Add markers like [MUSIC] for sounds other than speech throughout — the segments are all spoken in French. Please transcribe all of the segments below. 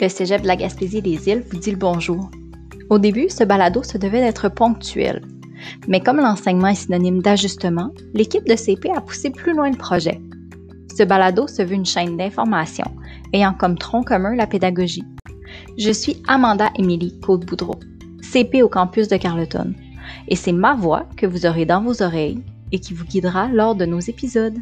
Le Cégep de la Gaspésie des Îles vous dit le bonjour. Au début, ce balado se devait d'être ponctuel. Mais comme l'enseignement est synonyme d'ajustement, l'équipe de CP a poussé plus loin le projet. Ce balado se veut une chaîne d'information ayant comme tronc commun la pédagogie. Je suis Amanda Émilie Côte-Boudreau, CP au campus de Carleton, et c'est ma voix que vous aurez dans vos oreilles et qui vous guidera lors de nos épisodes.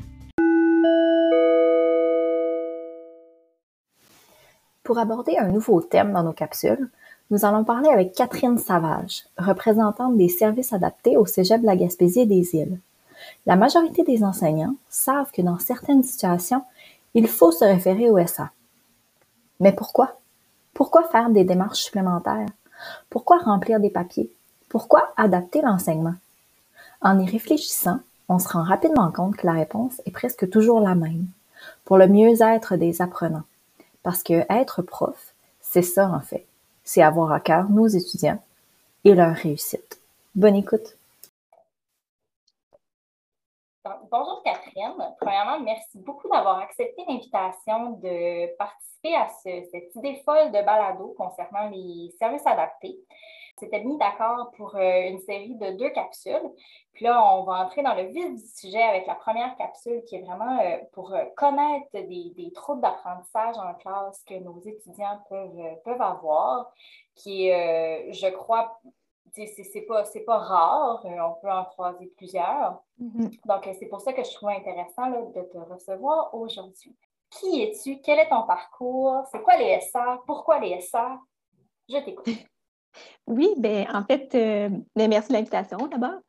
Pour aborder un nouveau thème dans nos capsules, nous allons parler avec Catherine Savage, représentante des services adaptés au Cégep de la Gaspésie et des Îles. La majorité des enseignants savent que dans certaines situations, il faut se référer au SA. Mais pourquoi? Pourquoi faire des démarches supplémentaires? Pourquoi remplir des papiers? Pourquoi adapter l'enseignement? En y réfléchissant, on se rend rapidement compte que la réponse est presque toujours la même, pour le mieux-être des apprenants. Parce que être prof, c'est ça en fait. C'est avoir à cœur nos étudiants et leur réussite. Bonne écoute. Bonjour Catherine. Premièrement, merci beaucoup d'avoir accepté l'invitation de participer à cette idée folle de balado concernant les services adaptés s'était mis d'accord pour euh, une série de deux capsules. Puis là, on va entrer dans le vif du sujet avec la première capsule qui est vraiment euh, pour euh, connaître des, troubles d'apprentissage en classe que nos étudiants peuvent, peuvent avoir, qui est, je crois, c'est pas, pas rare, on peut en croiser plusieurs. Mm-hmm. Donc, c'est pour ça que je trouve intéressant de te recevoir aujourd'hui. Qui es-tu? Quel est ton parcours? C'est quoi les SA? Pourquoi les SA? Je t'écoute. [LAUGHS] Oui, ben en fait, euh, ben, merci de l'invitation d'abord.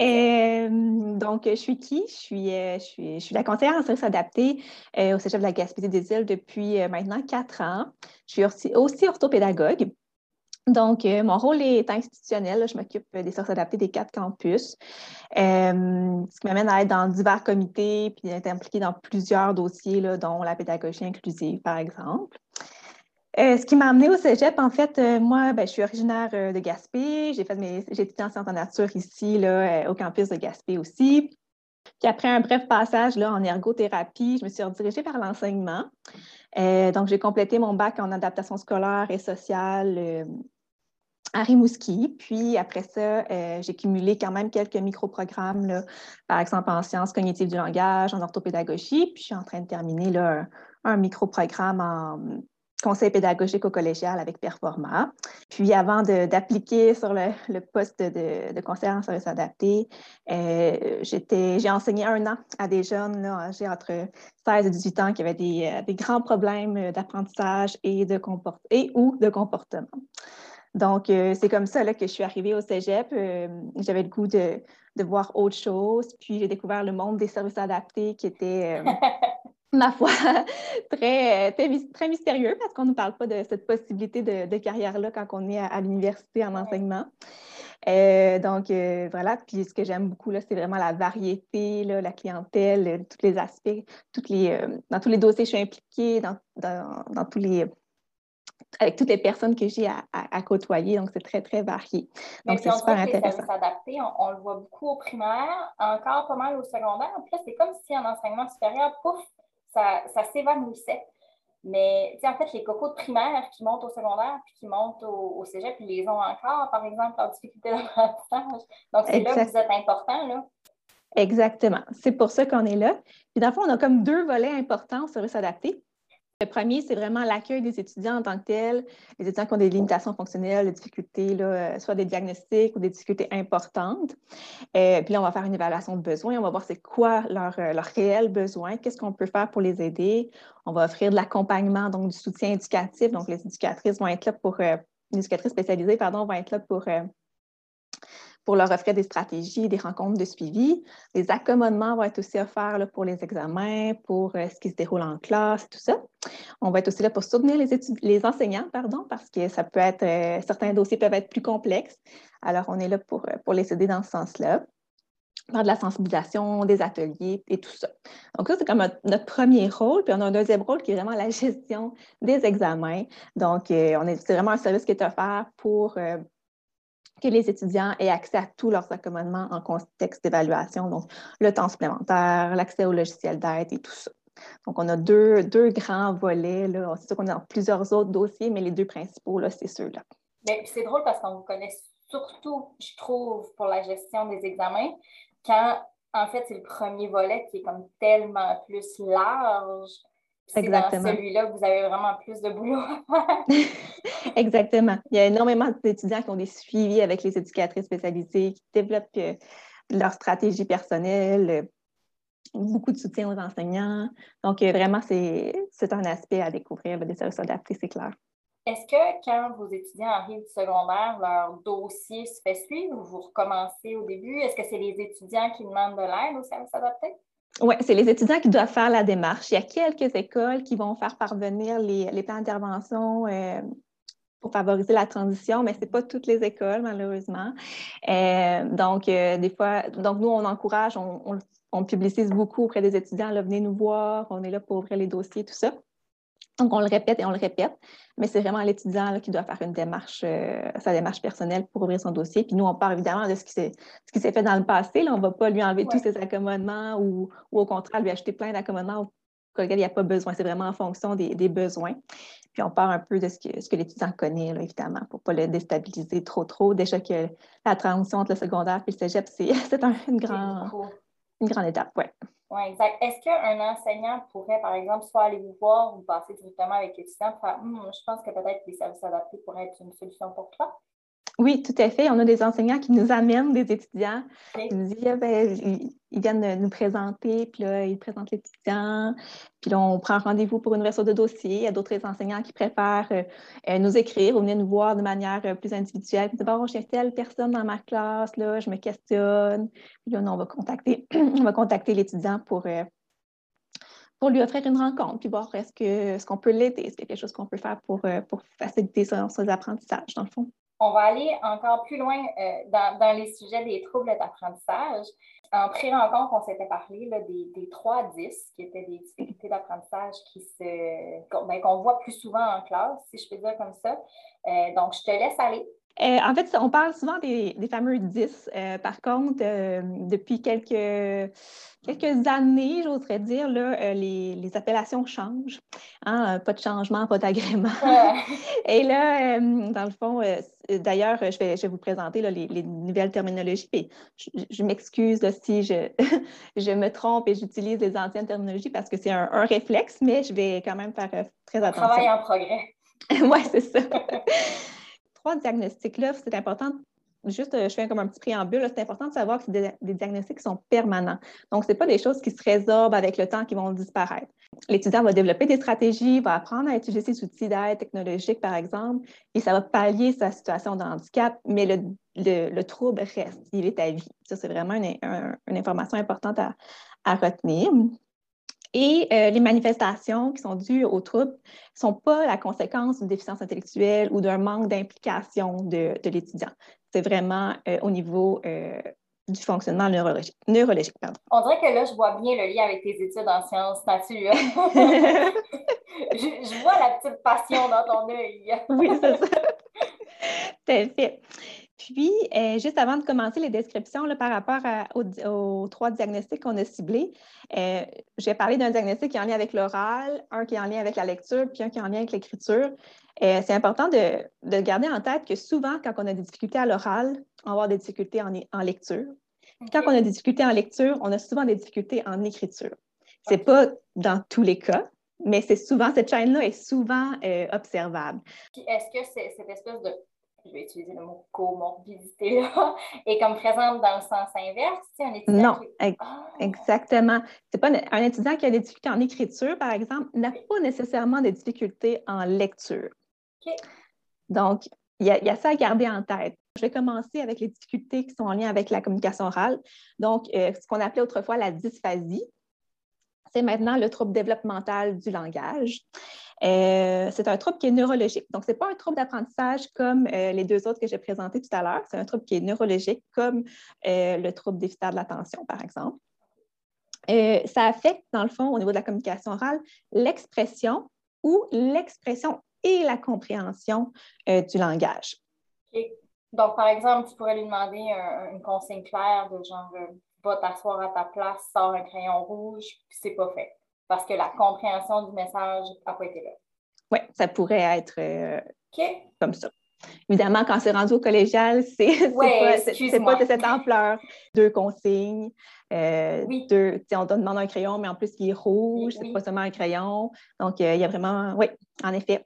Euh, donc, je suis qui? Je suis, euh, je suis, je suis la conseillère en service adapté au Cégep de la Gaspésie des Îles depuis maintenant quatre ans. Je suis aussi, aussi orthopédagogue. Donc, mon rôle est institutionnel. Je m'occupe des services adaptés des quatre campus, ce qui m'amène à être dans divers comités puis être impliquée dans plusieurs dossiers, dont la pédagogie inclusive, par exemple. Euh, ce qui m'a amené au cégep, en fait, euh, moi, ben, je suis originaire euh, de Gaspé. J'ai fait mes, j'ai étudié en sciences en nature ici, au campus de Gaspé aussi. Puis après un bref passage là, en ergothérapie, je me suis redirigée vers l'enseignement. donc, j'ai complété mon bac en adaptation scolaire et sociale à Rimouski. Puis après ça, j'ai cumulé quand même quelques micro-programmes, par exemple en sciences cognitives du langage, en orthopédagogie. Puis je suis en train de terminer là, un, un micro-programme en conseil pédagogique au collégial avec Performa. Puis avant d'appliquer sur le, poste de, conseillère en service adapté, euh, j'ai enseigné un an à des jeunes âgés entre 16 et 18 ans qui avaient des, euh, des grands problèmes d'apprentissage et, de et ou de comportement. Donc, euh, c'est comme ça là, que je suis arrivée au cégep. J'avais le goût de, de, voir autre chose. Puis, j'ai découvert le monde des services adaptés qui était [LAUGHS] ma foi, [LAUGHS] très, très, mystérieux parce qu'on ne parle pas de cette possibilité de, carrière-là quand on est à, l'université en enseignement. Euh, donc, euh, voilà. Puis, ce que j'aime beaucoup, là, c'est vraiment la variété, là, la clientèle, euh, tous les aspects, toutes les, dans tous les dossiers, je suis impliquée, dans, dans, tous les avec toutes les personnes que j'ai à, côtoyer. Donc, c'est très, très varié. Donc, c'est super intéressant. Les on, on, le voit beaucoup au primaire, encore pas mal au secondaire. En plus, c'est comme si en enseignement supérieur, pouf, ça, ça s'évanouissait. Mais en fait, les cocos de primaire qui montent au secondaire puis qui montent au, cégep, ils les ont encore, par exemple, en difficulté d'apprentissage. Donc, c'est là que vous êtes important. Là. Exactement. C'est pour ça qu'on est là. Puis, dans le fond, on a comme deux volets importants au service adapté. Le premier, c'est vraiment l'accueil des étudiants en tant que tels, les étudiants qui ont des limitations fonctionnelles, des difficultés, euh, soit des diagnostics ou des difficultés importantes. Euh, puis là, on va faire une évaluation de besoins, on va voir c'est quoi leur, euh, leur réel besoin, qu'est-ce qu'on peut faire pour les aider. On va offrir de l'accompagnement, donc du soutien éducatif. Donc, les éducatrices vont être là pour, les éducatrices spécialisées, pardon, vont être là pour pour leur offrir des stratégies, des rencontres de suivi. Les accommodements vont être aussi offerts là, pour les examens, pour euh, ce qui se déroule en classe, tout ça. On va être aussi là pour soutenir les, enseignants, pardon, parce que ça peut être, euh, certains dossiers peuvent être plus complexes. Alors, on est là pour, euh, les aider dans ce sens-là faire de la sensibilisation, des ateliers et tout ça. Donc ça, c'est comme notre premier rôle. Puis on a un deuxième rôle qui est vraiment la [LAUGHS] gestion des examens. Donc, on est, c'est vraiment un service qui est offert pour que les étudiants aient accès à tous leurs accommodements en contexte d'évaluation, donc le temps supplémentaire, l'accès au logiciel d'aide et tout ça. Donc, on a deux, deux grands volets. C'est sûr qu'on a plusieurs autres dossiers, mais les deux principaux, c'est ceux-là. C'est drôle parce qu'on vous connaît surtout, je trouve, pour la gestion des examens, quand en fait, c'est le premier volet qui est comme tellement plus large. C'est dans celui-là que vous avez vraiment plus de boulot à faire. [LAUGHS] Exactement. Il y a énormément d'étudiants qui ont des suivis avec les éducatrices spécialisées, qui développent euh, leur stratégie personnelle, euh, beaucoup de soutien aux enseignants. Donc, euh, vraiment, c'est un aspect à découvrir des services adaptés, c'est clair. Est-ce que quand vos étudiants arrivent du secondaire, leur dossier se fait suivre ou vous recommencez au début? Est-ce que c'est les étudiants qui demandent de l'aide au service adapté? Oui, c'est les étudiants qui doivent faire la démarche. Il y a quelques écoles qui vont faire parvenir les, plans d'intervention euh, pour favoriser la transition, mais ce n'est pas toutes les écoles, malheureusement. Euh, donc, euh, des fois, donc nous, on encourage, on, publicise beaucoup auprès des étudiants, là, venez nous voir, on est là pour ouvrir les dossiers, tout ça. Donc, on le répète et on le répète, mais c'est vraiment l'étudiant qui doit faire une démarche, euh, sa démarche personnelle pour ouvrir son dossier. Puis nous, on part évidemment de ce qui s'est, fait dans le passé. Là, on ne va pas lui enlever tous ses accommodements ou, au contraire lui acheter plein d'accommodements auxquels il n'y a pas besoin. C'est vraiment en fonction des, besoins. Puis on part un peu de ce que, ce que l'étudiant connaît, évidemment, pour ne pas le déstabiliser trop, trop. Déjà que la transition entre le secondaire et le cégep, c'est, [LAUGHS] une, grande, une grande étape. Ouais. Oui, exact. Est-ce qu'un enseignant pourrait, par exemple, soit aller vous voir ou passer directement avec l'étudiant pour faire hum, je pense que peut-être les services adaptés pourraient être une solution pour toi? Oui, tout à fait. On a des enseignants qui nous amènent des étudiants. Ils nous disent, ah, ben, ils viennent nous présenter, puis là, ils présentent l'étudiant, puis là, on prend rendez-vous pour une ouverture de dossier. Il y a d'autres enseignants qui préfèrent euh, euh, nous écrire ou venir nous voir de manière euh, plus individuelle. Puis, bon, j'ai telle personne dans ma classe, là, je me questionne. Puis là, on va contacter, [CLEARS THROAT] on va contacter l'étudiant pour, pour lui offrir une rencontre, puis voir est-ce qu'on ce qu'on peut l'aider, est-ce qu'il y a quelque chose qu'on peut faire pour, pour faciliter son, son apprentissage, dans le fond on va aller encore plus loin euh, dans, les sujets des troubles d'apprentissage. En pré-rencontre, on s'était parlé des, des 3 10, qui étaient des difficultés d'apprentissage ben, qu'on voit plus souvent en classe, si je peux dire comme ça. Euh, donc, je te laisse aller. Euh, en fait, on parle souvent des, fameux 10. Euh, par contre, euh, depuis quelques, quelques années, j'oserais dire, là, les, appellations changent. Hein, pas de changement, pas d'agrément. [LAUGHS] Et là, dans le fond, d'ailleurs, je vais, je vais vous présenter les, nouvelles terminologies. je, m'excuse si je, [LAUGHS] je me trompe et j'utilise les anciennes terminologies parce que c'est un, un, réflexe, mais je vais quand même faire très attention. Travail en progrès. [LAUGHS] oui, c'est ça trois diagnostics-là, c'est important juste, euh, je fais comme un petit préambule, c'est important de savoir que c'est des, diagnostics qui sont permanents. Donc, ce pas des choses qui se résorbent avec le temps, qui vont disparaître. L'étudiant va développer des stratégies, va apprendre à utiliser ces outils d'aide technologique, par exemple, et ça va pallier sa situation de handicap, mais le, trouble reste, il est à vie. Ça, c'est vraiment une, information importante à, à retenir. Et euh, les manifestations qui sont dues aux troubles ne sont pas la conséquence d'une déficience intellectuelle ou d'un manque d'implication de, l'étudiant. C'est vraiment euh, au niveau euh, du fonctionnement neurologique. neurologique pardon. On dirait que là, je vois bien le lien avec tes études en sciences nature. [LAUGHS] [LAUGHS] je, vois la petite passion dans ton œil. oui, c'est ça. [LAUGHS] Tout fait. Puis, euh, juste avant de commencer les descriptions par rapport aux, trois diagnostics qu'on a ciblés, euh, j'ai parlé d'un diagnostic qui est en lien avec l'oral, un qui est en lien avec la lecture, puis un qui est en lien avec l'écriture. Euh, c'est important de, garder en tête que souvent, quand on a des difficultés à l'oral, on va avoir des difficultés en, lecture. Quand on a des difficultés en lecture, on a souvent des difficultés en écriture. Ce n'est pas dans tous les cas, mais c'est souvent, cette chaîne-là est souvent observable. Est-ce que cette espèce de je vais utiliser le mot comorbidité là, [LAUGHS] est comme présente dans le sens inverse. Un non, ah! exactement. C'est pas un étudiant qui a des difficultés en écriture, par exemple, n'a pas nécessairement des difficultés en lecture. Donc, il y, a, ça à garder en tête. Je vais commencer avec les difficultés qui sont en lien avec la communication orale. Donc, euh, ce qu'on appelait autrefois la dysphasie, c'est maintenant le trouble développemental du langage. Euh, c'est un trouble qui est neurologique. Donc, ce n'est pas un trouble d'apprentissage comme euh, les deux autres que j'ai présentés tout à l'heure. C'est un trouble qui est neurologique, comme euh, le trouble déficitaire de l'attention, par exemple. ça affecte, dans le fond, au niveau de la communication orale, l'expression ou l'expression et la compréhension du langage. Donc, par exemple, tu pourrais lui demander une consigne claire de genre va t'asseoir à ta place, sors un crayon rouge, puis c'est pas fait parce que la compréhension du message n'a pas été là. Oui, ça pourrait être euh, comme ça. Évidemment, quand c'est rendu au collégial, [LAUGHS] c'est pas, pas, de cette ampleur. Deux consignes, euh, deux, on demande un crayon, mais en plus, il est rouge, c'est pas seulement un crayon. Donc, euh, il y a vraiment, oui, en effet.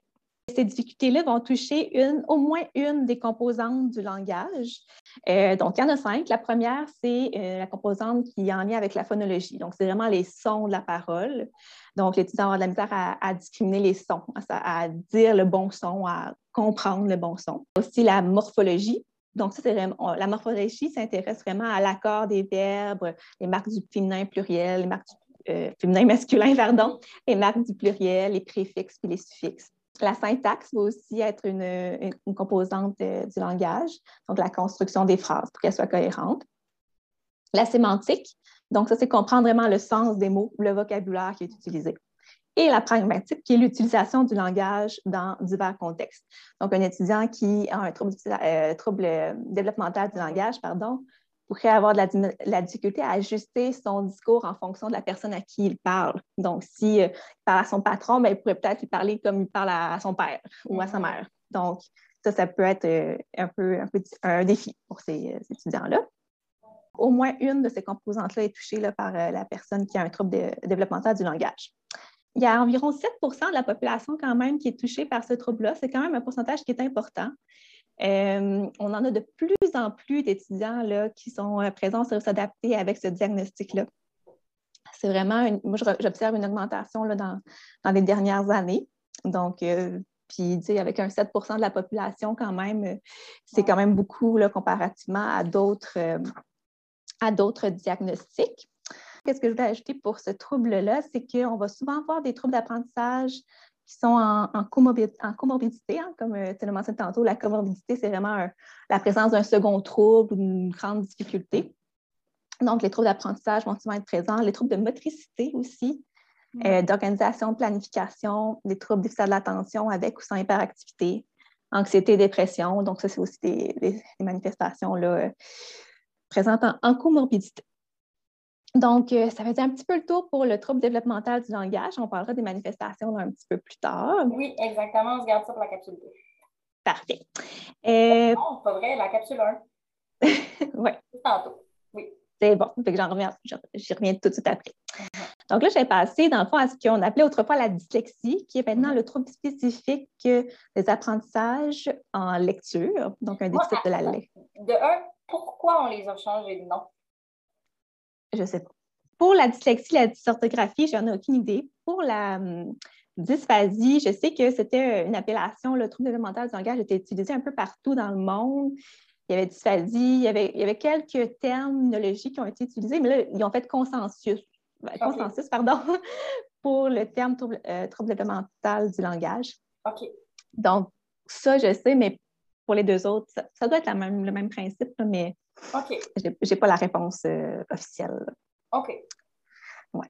Ces difficultés-là vont toucher une, au moins une des composantes du langage. Euh, donc, il y en a cinq. La première, c'est la composante qui est en lien avec la phonologie. Donc, c'est vraiment les sons de la parole. Donc, l'étudiant avoir de la misère à, discriminer les sons, à, dire le bon son, à comprendre le bon son. Aussi la morphologie. Donc, ça, vraiment, la morphologie s'intéresse vraiment à l'accord des verbes, les marques du féminin pluriel, les marques du euh, féminin masculin, [LAUGHS] pardon, les marques du pluriel, les préfixes et les suffixes. La syntaxe va aussi être une, composante euh, du langage, donc la construction des phrases pour qu'elles soient cohérentes. La sémantique, donc, ça, c'est comprendre vraiment le sens des mots, le vocabulaire qui est utilisé. Et la pragmatique, qui est l'utilisation du langage dans divers contextes. Donc, un étudiant qui a un trouble, euh, développemental du langage, pardon, pourrait avoir de la, difficulté à ajuster son discours en fonction de la personne à qui il parle. Donc, s'il euh, parle à son patron, ben, il pourrait peut-être lui parler comme il parle à, son père ou à sa mm-hmm. mère. Donc, ça, ça peut être euh, un peu un, défi pour ces étudiants-là au moins une de ces composantes-là est touchée par euh, la personne qui a un trouble développemental du langage. Il y a environ 7% de la population quand même qui est touchée par ce trouble-là. C'est quand même un pourcentage qui est important. Euh, on en a de plus en plus d'étudiants qui sont euh, présents sur s'adapter avec ce diagnostic-là. C'est vraiment, moi, j'observe une augmentation là, dans, les dernières années. Donc, puis, avec un 7% de la population, quand même, c'est quand même beaucoup là, comparativement à d'autres à d'autres diagnostics. Qu'est-ce que je voulais ajouter pour ce trouble-là? C'est qu'on va souvent avoir des troubles d'apprentissage qui sont en, en, comorbidité, hein, comme euh, tu l'as mentionné tantôt. La comorbidité, c'est vraiment la présence d'un second trouble ou d'une grande difficulté. Donc, les troubles d'apprentissage vont souvent être présents. Les troubles de motricité aussi, euh, d'organisation, de planification, les troubles difficiles de l'attention avec ou sans hyperactivité, anxiété, dépression. Donc, ça, c'est aussi des, manifestations là, euh, présentant en comorbidité. Donc, euh, ça dire un petit peu le tour pour le trouble développemental du langage. On parlera des manifestations un petit peu plus tard. Oui, exactement. On se garde ça pour la capsule 2. Parfait. Euh... Non, pas vrai, la capsule 1. [LAUGHS] oui. Tantôt. Oui. C'est bon. j'en reviens, j'y reviens tout de suite après. Uh-huh. Donc là, j'ai passé, dans le fond, à ce qu'on appelait autrefois la dyslexie, qui est maintenant uh-huh. le trouble spécifique des apprentissages en lecture, donc un déficit de la lecture. De un, pourquoi on les a changés de nom? Je sais pas. Pour la dyslexie, la dysorthographie, j'en ai aucune idée. Pour la hum, dysphasie, je sais que c'était une appellation, le trouble développemental du langage était utilisé un peu partout dans le monde. Il y avait dysphasie, il y avait, il y avait quelques terminologies qui ont été utilisées, mais là, ils ont fait consensus, ben, consensus pardon, [LAUGHS] pour le terme trouble, euh, trouble développemental du langage. OK. Donc, ça, je sais, mais pour les deux autres, ça, doit être même, le même principe, mais je n'ai pas la réponse euh, officielle. OK. Ouais.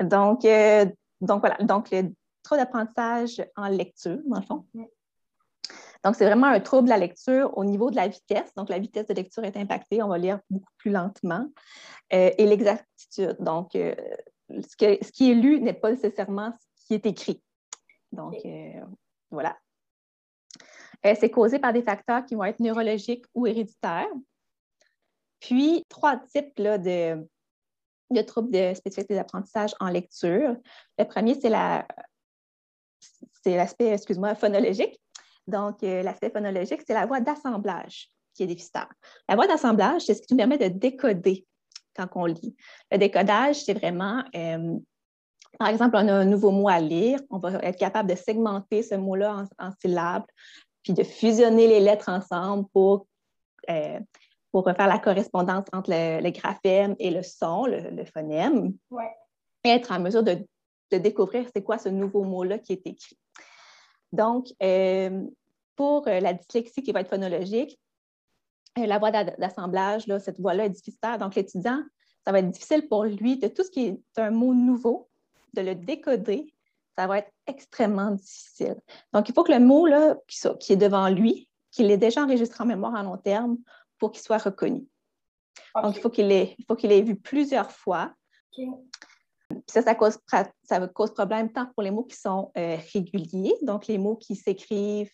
Donc, euh, donc, voilà. Donc, le trouble d'apprentissage en lecture, dans le fond. Mm. Donc, c'est vraiment un trouble de la lecture au niveau de la vitesse. Donc, la vitesse de lecture est impactée. On va lire beaucoup plus lentement. Euh, et l'exactitude. Donc, ce, que, ce, qui est lu n'est pas nécessairement ce qui est écrit. Donc, voilà. Euh, c'est causé par des facteurs qui vont être neurologiques ou héréditaires. Puis, trois types de, troubles de spécificité d'apprentissage en lecture. Le premier, c'est l'aspect, phonologique. Donc, euh, l'aspect phonologique, c'est la voie d'assemblage qui est déficitaire. La voie d'assemblage, c'est ce qui nous permet de décoder quand on lit. Le décodage, c'est vraiment, euh, par exemple, on a un nouveau mot à lire, on va être capable de segmenter ce mot-là en syllabes, puis de fusionner les lettres ensemble pour, euh, pour faire la correspondance entre le, graphème et le son, le, phonème, et être en mesure de, découvrir c'est quoi ce nouveau mot-là qui est écrit. Donc, euh, pour euh, la dyslexie qui va être phonologique, la voie d'assemblage, cette voie-là est difficile. Donc, l'étudiant, ça va être difficile pour lui de tout ce qui est un mot nouveau, de le décoder ça va être extrêmement difficile. Donc, il faut que le mot là, qui, est devant lui, qu'il ait déjà enregistré en mémoire à long terme pour qu'il soit reconnu. Donc, il faut qu'il ait, ait, vu plusieurs fois. ça, ça cause, ça cause problème tant pour les mots qui sont euh, réguliers, donc les mots qui s'écrivent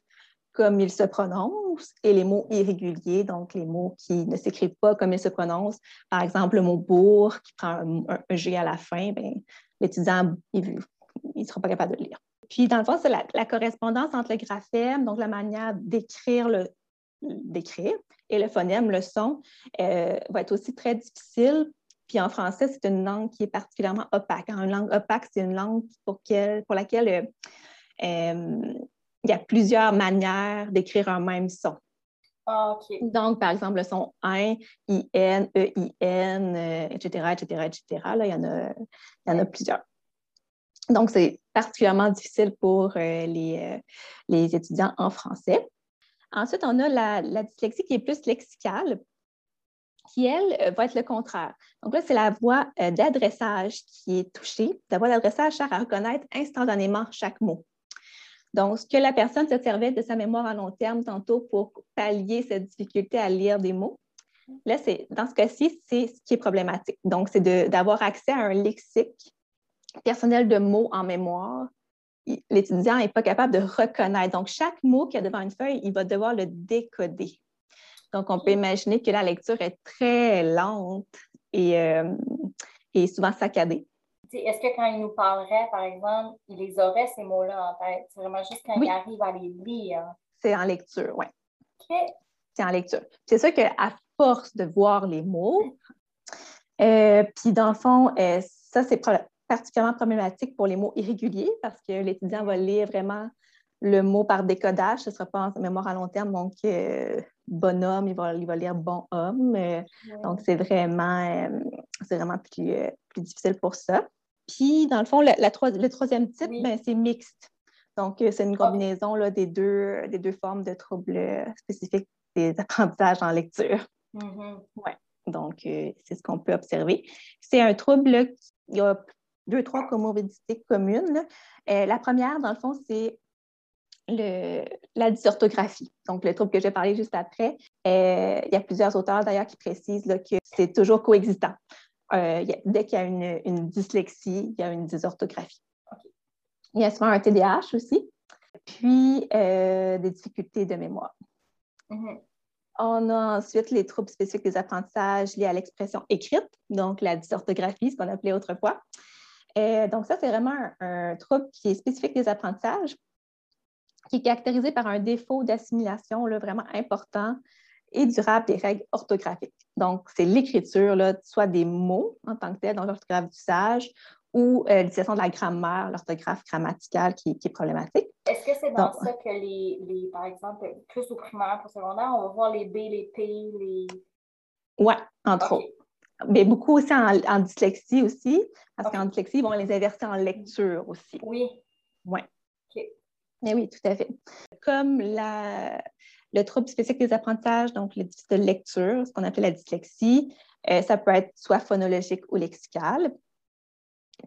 comme ils se prononcent, et les mots irréguliers, donc les mots qui ne s'écrivent pas comme ils se prononcent. Par exemple, le mot bourg qui prend un, G à la fin, ben, l'étudiant, il ne sera pas capable de le lire. Puis, dans le fond, c'est la, correspondance entre le graphème, donc la manière d'écrire le d'écrire, et le phonème, le son, euh, va être aussi très difficile. Puis en français, c'est une langue qui est particulièrement opaque. Une langue opaque, c'est une langue pour, pour laquelle euh, euh, il y a plusieurs manières d'écrire un même son. Ah, Donc, par exemple, le son IN, IN, EIN, etc., etc., etc. Là, il y en a, il y en a plusieurs. Donc, c'est particulièrement difficile pour euh, les, euh, les, étudiants en français. Ensuite, on a la, dyslexie qui est plus lexicale, qui, elle, euh, va être le contraire. Donc là, c'est la voie d'adressage qui est touchée. La voie d'adressage sert à reconnaître instantanément chaque mot. Donc, ce que la personne se servait de sa mémoire à long terme tantôt pour pallier cette difficulté à lire des mots, là, dans ce cas-ci, c'est ce qui est problématique. Donc, c'est d'avoir accès à un lexique personnel de mots en mémoire. L'étudiant n'est pas capable de reconnaître. Donc, chaque mot qu'il y a devant une feuille, il va devoir le décoder. Donc, on peut imaginer que la lecture est très lente et, euh, et souvent saccadée est-ce que quand il nous parlerait, par exemple, il les aurait, ces mots-là, en tête? C'est vraiment juste quand il arrive à les lire. C'est en lecture, oui. C'est en lecture. C'est sûr qu'à force de voir les mots, euh, puis dans le fond, euh, ça, c'est particulièrement problématique pour les mots irréguliers parce que l'étudiant va lire vraiment le mot par décodage. Ce ne sera pas en mémoire à long terme, donc euh, bonhomme, il va, il va lire bon homme. Donc, c'est vraiment, vraiment plus, plus difficile pour ça. Puis, dans le fond, le troisième type, ben, c'est mixte. Donc, euh, c'est une combinaison là, des, deux, des deux formes de troubles euh, spécifiques des apprentissages en lecture. Ouais. Donc, euh, c'est ce qu'on peut observer. C'est un trouble qui a deux, trois comorbidités communes. la première, dans le fond, c'est le, la dysorthographie. Donc, le trouble que j'ai parlé juste après. il y a plusieurs auteurs d'ailleurs qui précisent que c'est toujours coexistant. Euh, dès qu'il y a une, dyslexie, il y a une dysorthographie. Il y a souvent un TDAH aussi, puis euh, des difficultés de mémoire. Mm-hmm. On a ensuite les troubles spécifiques des apprentissages liés à l'expression écrite, donc la dysorthographie, ce qu'on appelait autrefois. Euh, donc, ça, c'est vraiment un, trouble qui est spécifique des apprentissages, qui est caractérisé par un défaut d'assimilation vraiment important et durable des règles orthographiques. Donc, c'est l'écriture, soit des mots en tant que tel, dans l'orthographe d'usage, ou euh, l'utilisation de la grammaire, l'orthographe grammaticale qui, est problématique. Est-ce que c'est dans ça que les, les, par exemple, plus au primaire, au secondaire, on va voir les B, les P, les... Oui, entre autres. Mais beaucoup aussi en, dyslexie aussi, parce qu'en dyslexie, ils vont les inverser en lecture aussi. Oui. Oui. Mais oui, tout à fait. Comme la, le trouble spécifique des apprentissages, donc le déficit de lecture, ce qu'on appelle la dyslexie, euh, ça peut être soit phonologique ou lexical.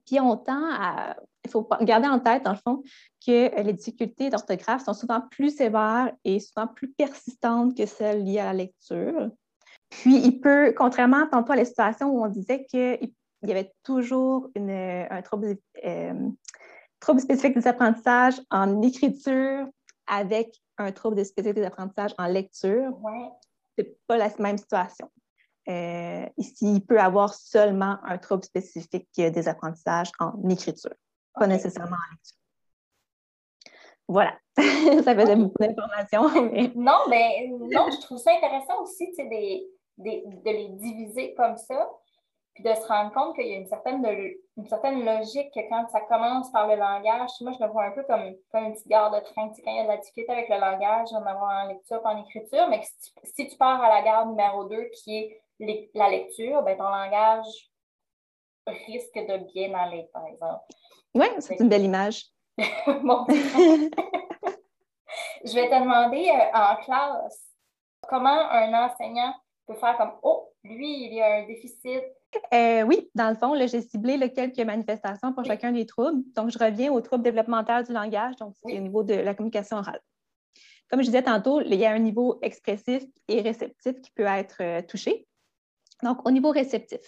Puis on tend à, il faut garder en tête, dans le fond, que les difficultés d'orthographe sont souvent plus sévères et souvent plus persistantes que celles liées à la lecture. Puis il peut, contrairement tantôt à la situation où on disait qu'il y avait toujours un trouble, euh, trouble spécifique des apprentissages en écriture avec un trouble de spécificité d'apprentissage en lecture, ouais. c'est pas la même situation. Euh, ici, il peut avoir seulement un trouble spécifique des apprentissages en écriture, pas nécessairement en lecture. Voilà, [LAUGHS] ça faisait beaucoup d'informations. Non, mais non, je trouve ça intéressant aussi des, des, de les diviser comme ça puis de se rendre compte qu'il y a une certaine, une certaine logique que quand ça commence par le langage, moi, je le vois un peu comme, comme une petite gare de train. quand il y a de la difficulté avec le langage, on avoir en lecture en écriture, mais si tu, pars à la gare numéro 2, qui est la lecture, ben, ton langage risque de bien aller, par exemple. Oui, c'est une belle image. [LAUGHS] bon. [LAUGHS] je vais te demander euh, en classe comment un enseignant peut faire comme Oh, lui, il y a un déficit euh, oui, dans le fond, j'ai ciblé quelques manifestations pour chacun des troubles. Donc, je reviens aux troubles développementaux du langage, donc c'est au niveau de la communication orale. Comme je disais tantôt, il y a un niveau expressif et réceptif qui peut être euh, touché. Donc, au niveau réceptif,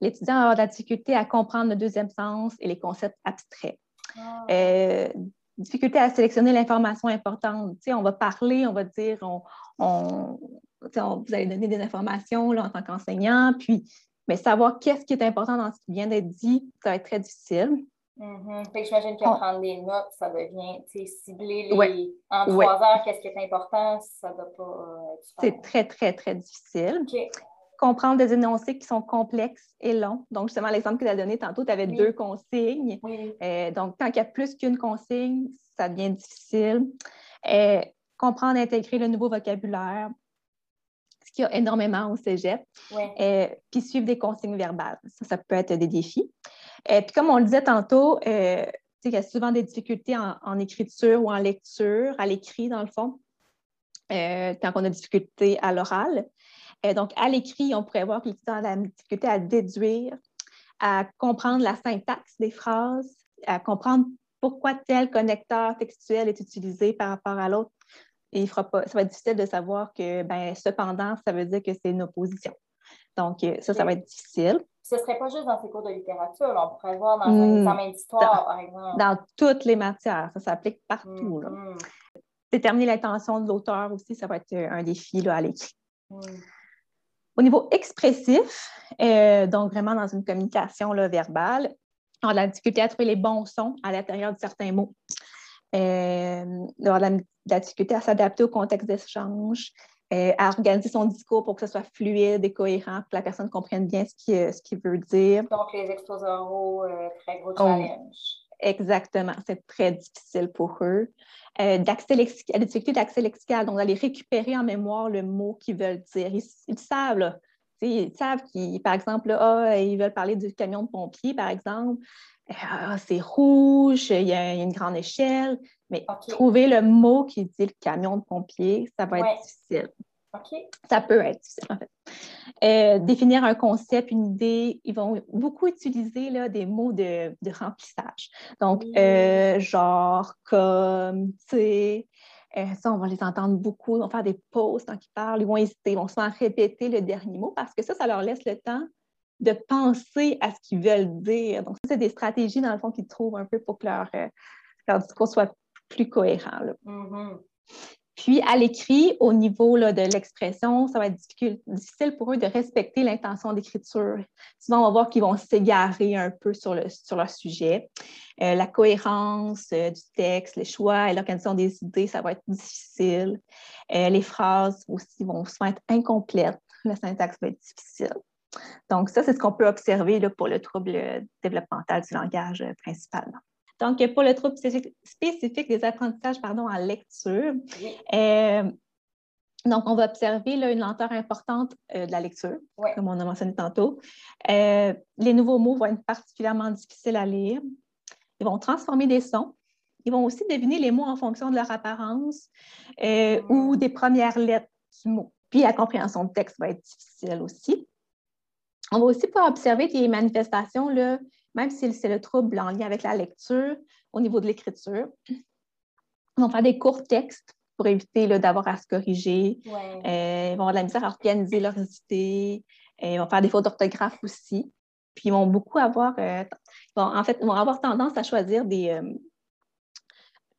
l'étudiant va avoir de la difficulté à comprendre le deuxième sens et les concepts abstraits. Ah. Euh, difficulté à sélectionner l'information importante. on va parler, on va dire, on, vous allez donner des informations là, en tant qu'enseignant, puis mais savoir qu'est-ce qui est important dans ce qui vient d'être dit, ça va être très difficile. Mm-hmm. J'imagine que prendre des notes, ça devient cibler les... en trois heures, qu'est-ce qui est important, ça ne doit pas C'est très, très, très difficile. Comprendre des énoncés qui sont complexes et longs. Donc, justement, l'exemple que tu as donné tantôt, tu avais deux consignes. Euh, donc, tant qu'il y a plus qu'une consigne, ça devient difficile. Euh, comprendre intégrer le nouveau vocabulaire, qu'il y a énormément au cégep. Euh, puis suivre des consignes verbales. Ça, ça peut être des défis. Et puis, comme on le disait tantôt, euh, il y a souvent des difficultés en, écriture ou en lecture, à l'écrit, dans le fond, euh, quand on a des difficultés à l'oral. Euh, donc, à l'écrit, on pourrait voir que l'étudiant a la difficulté à déduire, à comprendre la syntaxe des phrases, à comprendre pourquoi tel connecteur textuel est utilisé par rapport à l'autre. Il fera pas, ça va être difficile de savoir que, ben, cependant, ça veut dire que c'est une opposition. Donc, ça, ça va être difficile ce ne serait pas juste dans ces cours de littérature, on pourrait le voir dans un hmm. examen d'histoire, par exemple. Dans toutes les matières, ça s'applique partout. Hmm. Déterminer l'intention de l'auteur aussi, ça va être un défi à l'écrit. Hmm. Au niveau expressif, euh, donc vraiment dans une communication là, verbale, on a la difficulté à trouver les bons sons à l'intérieur de certains mots. Euh, on a la difficulté à s'adapter au contexte d'échange, euh, à organiser son discours pour que ce soit fluide et cohérent, pour que la personne comprenne bien ce qu'il ce veut dire. Donc, les exposés oraux, euh, très gros challenge. exactement, c'est très difficile pour eux. Euh, d'accès lexical, la difficulté d'accès lexical, donc d'aller récupérer en mémoire le mot qu'ils veulent dire. Ils, savent, là, ils savent qu'ils, par exemple, ah, ils veulent parler du camion de pompier, par exemple. Ah, c'est rouge, il y, a, une grande échelle, mais trouver le mot qui dit le camion de pompier, ça va être difficile. Ça peut être difficile, en fait. Euh, définir un concept, une idée, ils vont beaucoup utiliser là, des mots de, remplissage. Donc, euh, genre, comme, tu sais, euh, ça, on va les entendre beaucoup, ils vont faire des pauses quand ils parlent, ils vont hésiter, ils vont souvent répéter le dernier mot parce que ça, ça leur laisse le temps de penser à ce qu'ils veulent dire. Donc, c'est des stratégies, dans le fond, qu'ils trouvent un peu pour que leur, leur discours soit plus cohérent. Mm-hmm. Puis, à l'écrit, au niveau de l'expression, ça va être difficile pour eux de respecter l'intention d'écriture. Souvent, on va voir qu'ils vont s'égarer un peu sur, le, sur leur sujet. Euh, la cohérence euh, du texte, les choix et l'organisation des idées, ça va être difficile. Euh, les phrases aussi vont souvent être incomplètes. La syntaxe va être difficile. Donc, ça, c'est ce qu'on peut observer là, pour le trouble développemental du langage principalement. Donc, pour le trouble spécifique des apprentissages pardon, en lecture, euh, donc, on va observer là, une lenteur importante euh, de la lecture, comme on a mentionné tantôt. Euh, les nouveaux mots vont être particulièrement difficiles à lire. Ils vont transformer des sons. Ils vont aussi deviner les mots en fonction de leur apparence ou des premières lettres du mot. Puis, la compréhension de texte va être difficile aussi. On va aussi pouvoir observer des manifestations là, même si c'est le trouble en lien avec la lecture, au niveau de l'écriture. Ils vont faire des courts textes pour éviter d'avoir à se corriger. Euh, ils vont avoir de la misère à organiser leurs idées. Euh, ils vont faire des fautes d'orthographe aussi. Puis ils vont beaucoup avoir, euh, en fait, ils vont avoir tendance à choisir des,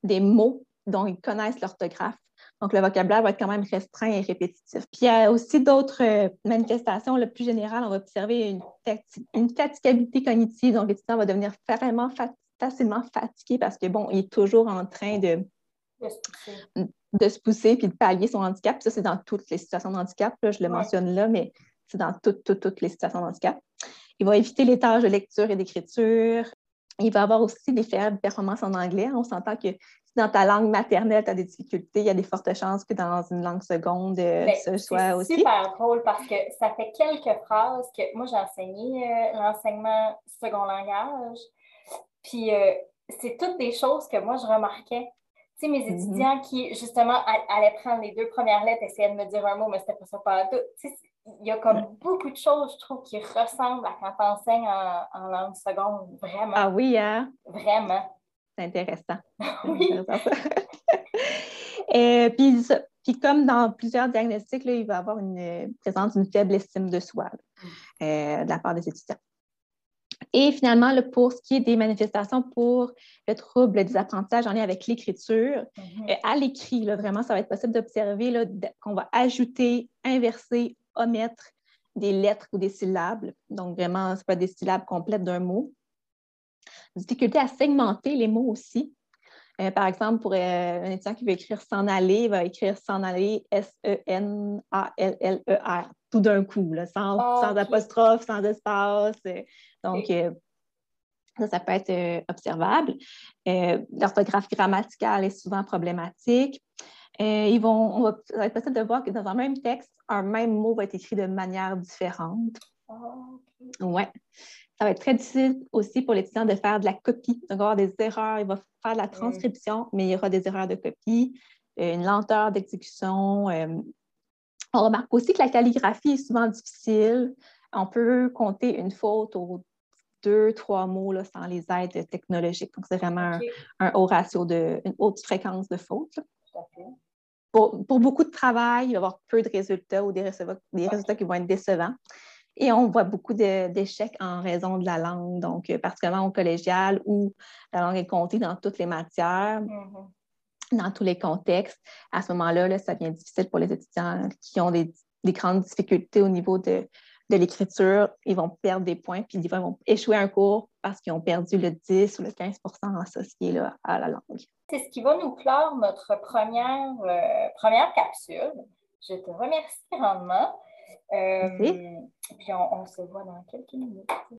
des mots dont ils connaissent l'orthographe donc, le vocabulaire va être quand même restreint et répétitif. Puis, il y a aussi d'autres euh, manifestations. Le plus général, on va observer une, une fatigabilité cognitive. Donc, l'étudiant va devenir vraiment facilement fatigué parce que, bon, il est toujours en train de, de se pousser puis de pallier son handicap. Ça, c'est dans toutes les situations de handicap. je le mentionne là, mais c'est dans toutes, toutes, toutes les situations de handicap. Il va éviter les tâches de lecture et d'écriture. Il va avoir aussi des faibles performances en anglais. On s'entend que dans ta langue maternelle, tu as des difficultés, il y a des fortes chances que dans une langue seconde, euh, ben, ce soit aussi. C'est super drôle parce que ça fait quelques phrases que moi, j'ai enseigné euh, l'enseignement second langage. Puis, euh, c'est toutes des choses que moi, je remarquais. Tu sais, mes mm-hmm. étudiants qui, justement, allaient prendre les deux premières lettres, essayaient de me dire un mot, mais c'était pas ça pas tout. Tu sais, il y a comme beaucoup de choses, je trouve, qui ressemblent à quand tu enseignes en, en langue seconde. Vraiment. Ah oui, hein? Vraiment. C'est intéressant. [LAUGHS] Et [LAUGHS] puis, puis, comme dans plusieurs diagnostics, là, il va avoir une présence d'une faible estime de soi. de la part des étudiants. Et finalement, pour ce qui est des manifestations pour le trouble des apprentissages en lien avec l'écriture, mhm. euh, à l'écrit, vraiment, ça va être possible d'observer qu'on va ajouter, inverser, omettre des lettres ou des syllabes. Donc, vraiment, ce n'est pas des syllabes complètes d'un mot. Difficulté à segmenter les mots aussi. Euh, par exemple, pour euh, un étudiant qui veut écrire s'en aller, il va écrire s'en aller S-E-N-A-L-L-E-R tout d'un coup, sans, sans apostrophe, sans espace. Donc, euh, ça, ça peut être observable. L'orthographe grammaticale est souvent problématique. Ils vont, on va, ça va être possible de voir que dans un même texte, un même mot va être écrit de manière différente. Ah, ouais. Ça va être très difficile aussi pour l'étudiant de faire de la copie, donc avoir des erreurs. Il va faire de la transcription, mais il y aura des erreurs de copie, une lenteur d'exécution. on remarque aussi que la calligraphie est souvent difficile. On peut compter une faute au deux, trois mots là, sans les aides technologiques. Donc, c'est vraiment un, haut ratio, de, une haute fréquence de fautes. Pour, beaucoup de travail, il va y avoir peu de résultats ou des résultats, des résultats qui vont être décevants. Et on voit beaucoup d'échecs en raison de la langue, donc euh, particulièrement au collégial où la langue est comptée dans toutes les matières, mm-hmm. dans tous les contextes. À ce moment-là, là, ça devient difficile pour les étudiants qui ont des grandes difficultés au niveau de, de l'écriture, ils vont perdre des points, puis ils vont échouer un cours parce qu'ils ont perdu le 10 ou le 15 associé là, à la langue. C'est ce qui va nous clore notre première, euh, première capsule. Je te remercie grandement. Euh, puis on, on se voit dans quelques minutes.